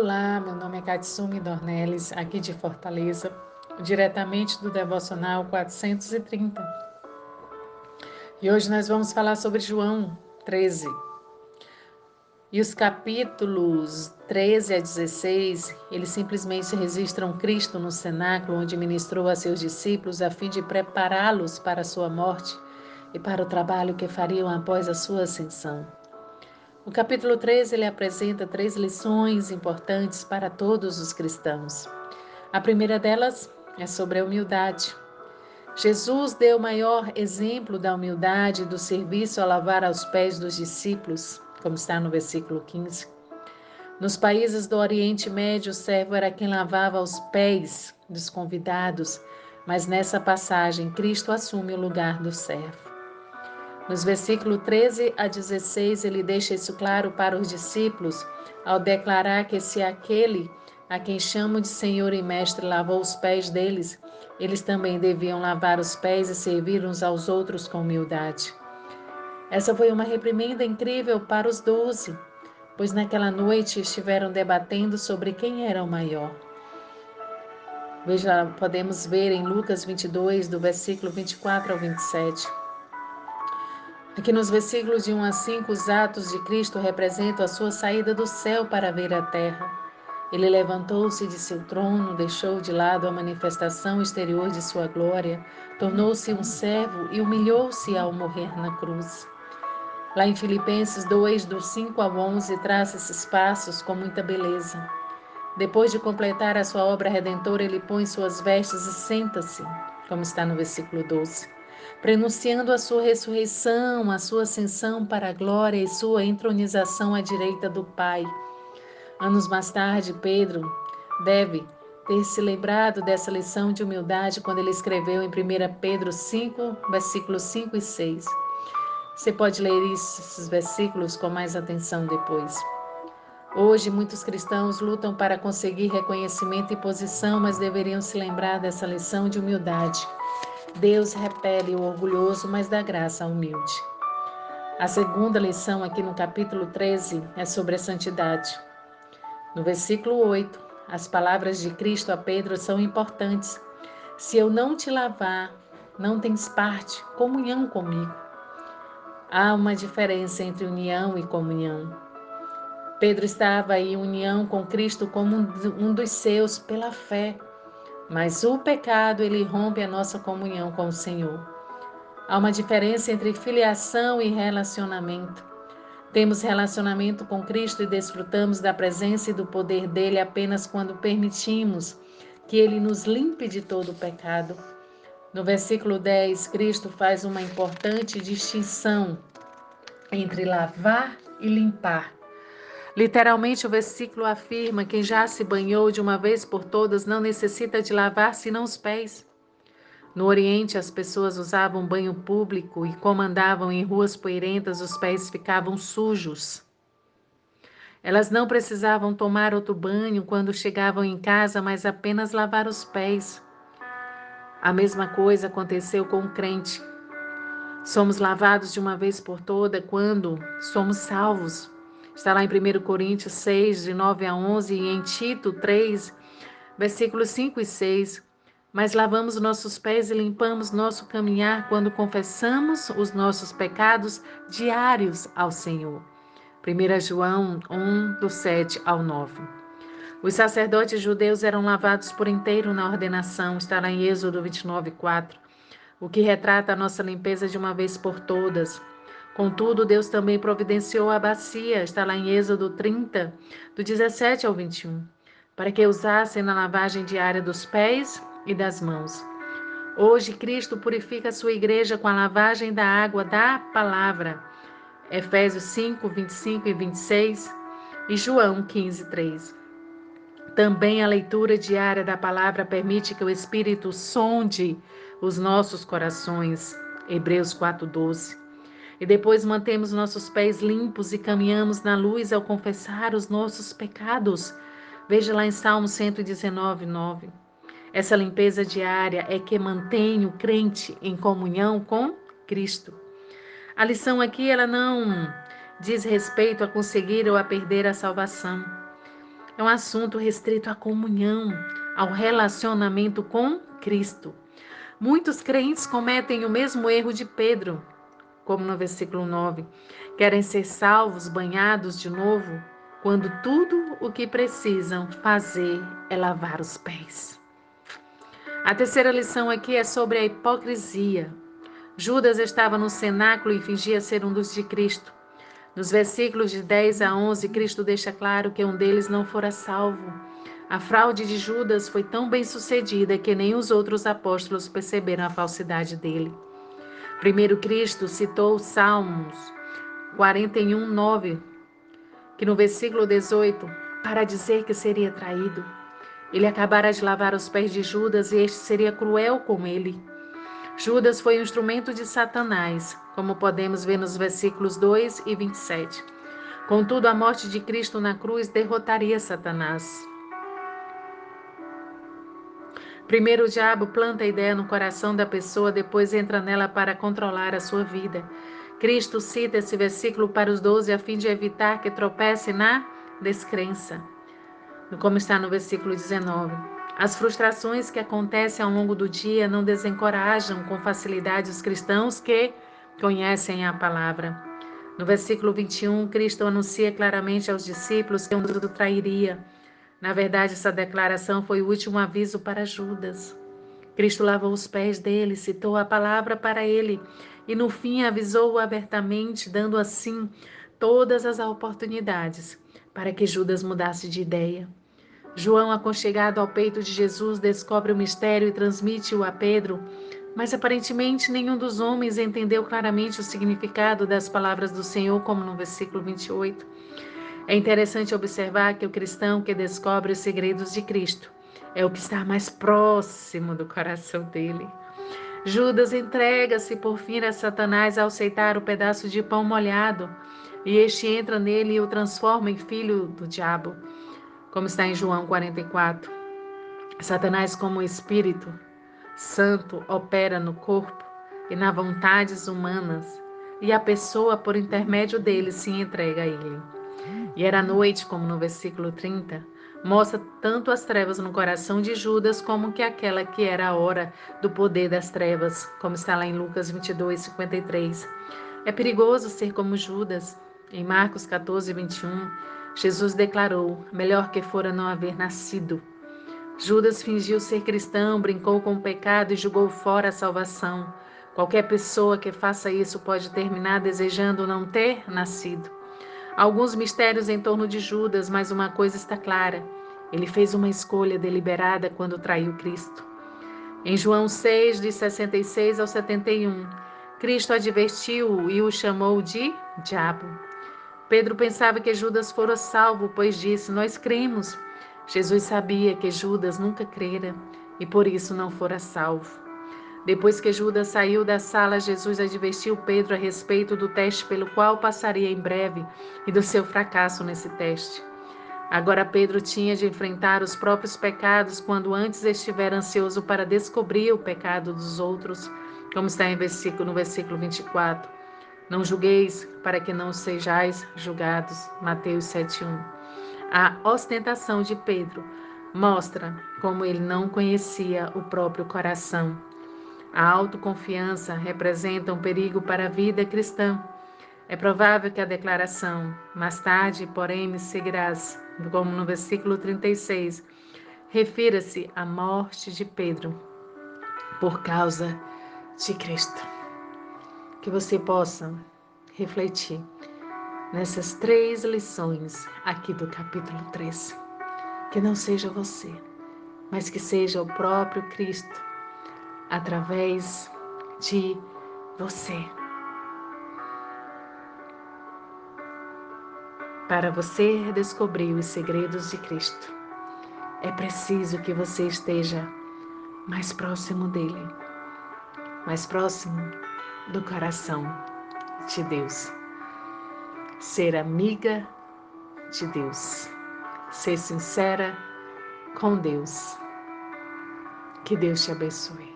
Olá, meu nome é Katsumi Dornelles, aqui de Fortaleza, diretamente do Devocional 430. E hoje nós vamos falar sobre João 13. E os capítulos 13 a 16, eles simplesmente registram Cristo no cenáculo onde ministrou a seus discípulos a fim de prepará-los para a sua morte e para o trabalho que fariam após a sua ascensão. O capítulo 13 ele apresenta três lições importantes para todos os cristãos. A primeira delas é sobre a humildade. Jesus deu o maior exemplo da humildade do serviço a lavar aos pés dos discípulos, como está no versículo 15. Nos países do Oriente Médio, o servo era quem lavava os pés dos convidados, mas nessa passagem, Cristo assume o lugar do servo. Nos versículos 13 a 16, ele deixa isso claro para os discípulos ao declarar que se aquele a quem chamam de Senhor e Mestre lavou os pés deles, eles também deviam lavar os pés e servir uns aos outros com humildade. Essa foi uma reprimenda incrível para os doze, pois naquela noite estiveram debatendo sobre quem era o maior. Veja, podemos ver em Lucas 22, do versículo 24 ao 27. Aqui nos versículos de 1 a 5, os atos de Cristo representam a sua saída do céu para ver a terra. Ele levantou-se de seu trono, deixou de lado a manifestação exterior de sua glória, tornou-se um servo e humilhou-se ao morrer na cruz. Lá em Filipenses 2, do 5 ao 11, traça esses passos com muita beleza. Depois de completar a sua obra redentora, ele põe suas vestes e senta-se, como está no versículo 12 prenunciando a sua ressurreição, a sua ascensão para a glória e sua entronização à direita do Pai. Anos mais tarde, Pedro deve ter se lembrado dessa lição de humildade quando ele escreveu em 1 Pedro 5, versículos 5 e 6. Você pode ler esses versículos com mais atenção depois. Hoje, muitos cristãos lutam para conseguir reconhecimento e posição, mas deveriam se lembrar dessa lição de humildade. Deus repele o orgulhoso, mas dá graça ao humilde. A segunda lição aqui no capítulo 13 é sobre a santidade. No versículo 8, as palavras de Cristo a Pedro são importantes. Se eu não te lavar, não tens parte, comunhão comigo. Há uma diferença entre união e comunhão. Pedro estava em união com Cristo como um dos seus pela fé. Mas o pecado, ele rompe a nossa comunhão com o Senhor. Há uma diferença entre filiação e relacionamento. Temos relacionamento com Cristo e desfrutamos da presença e do poder dele apenas quando permitimos que ele nos limpe de todo o pecado. No versículo 10, Cristo faz uma importante distinção entre lavar e limpar. Literalmente, o versículo afirma: quem já se banhou de uma vez por todas não necessita de lavar senão os pés. No Oriente, as pessoas usavam banho público e, como andavam em ruas poeirentas, os pés ficavam sujos. Elas não precisavam tomar outro banho quando chegavam em casa, mas apenas lavar os pés. A mesma coisa aconteceu com o crente. Somos lavados de uma vez por toda quando somos salvos. Está lá em 1 Coríntios 6, de 9 a 11, e em Tito 3, versículos 5 e 6. Mas lavamos nossos pés e limpamos nosso caminhar quando confessamos os nossos pecados diários ao Senhor. 1 João 1, do 7 ao 9. Os sacerdotes judeus eram lavados por inteiro na ordenação, está lá em Êxodo 29, 4, o que retrata a nossa limpeza de uma vez por todas. Contudo, Deus também providenciou a bacia, está lá em Êxodo 30, do 17 ao 21, para que usassem na lavagem diária dos pés e das mãos. Hoje, Cristo purifica a sua igreja com a lavagem da água da palavra. Efésios 5, 25 e 26 e João 15, 3. Também a leitura diária da palavra permite que o Espírito sonde os nossos corações. Hebreus 4, 12 e depois mantemos nossos pés limpos e caminhamos na luz ao confessar os nossos pecados. Veja lá em Salmo 119, 9. Essa limpeza diária é que mantém o crente em comunhão com Cristo. A lição aqui ela não diz respeito a conseguir ou a perder a salvação. é um assunto restrito à comunhão, ao relacionamento com Cristo. Muitos crentes cometem o mesmo erro de Pedro, como no versículo 9. Querem ser salvos, banhados de novo, quando tudo o que precisam fazer é lavar os pés. A terceira lição aqui é sobre a hipocrisia. Judas estava no cenáculo e fingia ser um dos de Cristo. Nos versículos de 10 a 11, Cristo deixa claro que um deles não fora salvo. A fraude de Judas foi tão bem sucedida que nem os outros apóstolos perceberam a falsidade dele. Primeiro Cristo citou Salmos 41, 9, que no versículo 18, para dizer que seria traído. Ele acabara de lavar os pés de Judas e este seria cruel com ele. Judas foi um instrumento de Satanás, como podemos ver nos versículos 2 e 27. Contudo, a morte de Cristo na cruz derrotaria Satanás. Primeiro o diabo planta a ideia no coração da pessoa, depois entra nela para controlar a sua vida. Cristo cita esse versículo para os doze a fim de evitar que tropece na descrença, como está no versículo 19. As frustrações que acontecem ao longo do dia não desencorajam com facilidade os cristãos que conhecem a palavra. No versículo 21, Cristo anuncia claramente aos discípulos que um o trairia na verdade, essa declaração foi o último aviso para Judas. Cristo lavou os pés dele, citou a palavra para ele e no fim avisou-o abertamente, dando assim todas as oportunidades para que Judas mudasse de ideia. João, aconchegado ao peito de Jesus, descobre o mistério e transmite-o a Pedro, mas aparentemente nenhum dos homens entendeu claramente o significado das palavras do Senhor, como no versículo 28. É interessante observar que o cristão que descobre os segredos de Cristo é o que está mais próximo do coração dele. Judas entrega-se por fim a Satanás ao aceitar o pedaço de pão molhado, e este entra nele e o transforma em filho do diabo, como está em João 44. Satanás, como espírito santo, opera no corpo e nas vontades humanas, e a pessoa, por intermédio dele, se entrega a ele. E era noite, como no versículo 30, mostra tanto as trevas no coração de Judas como que aquela que era a hora do poder das trevas, como está lá em Lucas 22, 53. É perigoso ser como Judas. Em Marcos 14, 21, Jesus declarou: melhor que fora não haver nascido. Judas fingiu ser cristão, brincou com o pecado e julgou fora a salvação. Qualquer pessoa que faça isso pode terminar desejando não ter nascido. Alguns mistérios em torno de Judas, mas uma coisa está clara: ele fez uma escolha deliberada quando traiu Cristo. Em João 6, de 66 ao 71, Cristo advertiu-o e o chamou de diabo. Pedro pensava que Judas fora salvo, pois disse: Nós cremos. Jesus sabia que Judas nunca crera e por isso não fora salvo. Depois que Judas saiu da sala, Jesus advertiu Pedro a respeito do teste pelo qual passaria em breve e do seu fracasso nesse teste. Agora Pedro tinha de enfrentar os próprios pecados quando antes estivera ansioso para descobrir o pecado dos outros, como está versículo, no versículo 24. Não julgueis para que não sejais julgados. Mateus 7:1. A ostentação de Pedro mostra como ele não conhecia o próprio coração. A autoconfiança representa um perigo para a vida cristã. É provável que a declaração, mais tarde, porém, me seguirás, como no versículo 36, refira-se à morte de Pedro por causa de Cristo. Que você possa refletir nessas três lições aqui do capítulo 3. Que não seja você, mas que seja o próprio Cristo através de você. Para você descobrir os segredos de Cristo, é preciso que você esteja mais próximo dele, mais próximo do coração de Deus. Ser amiga de Deus, ser sincera com Deus. Que Deus te abençoe.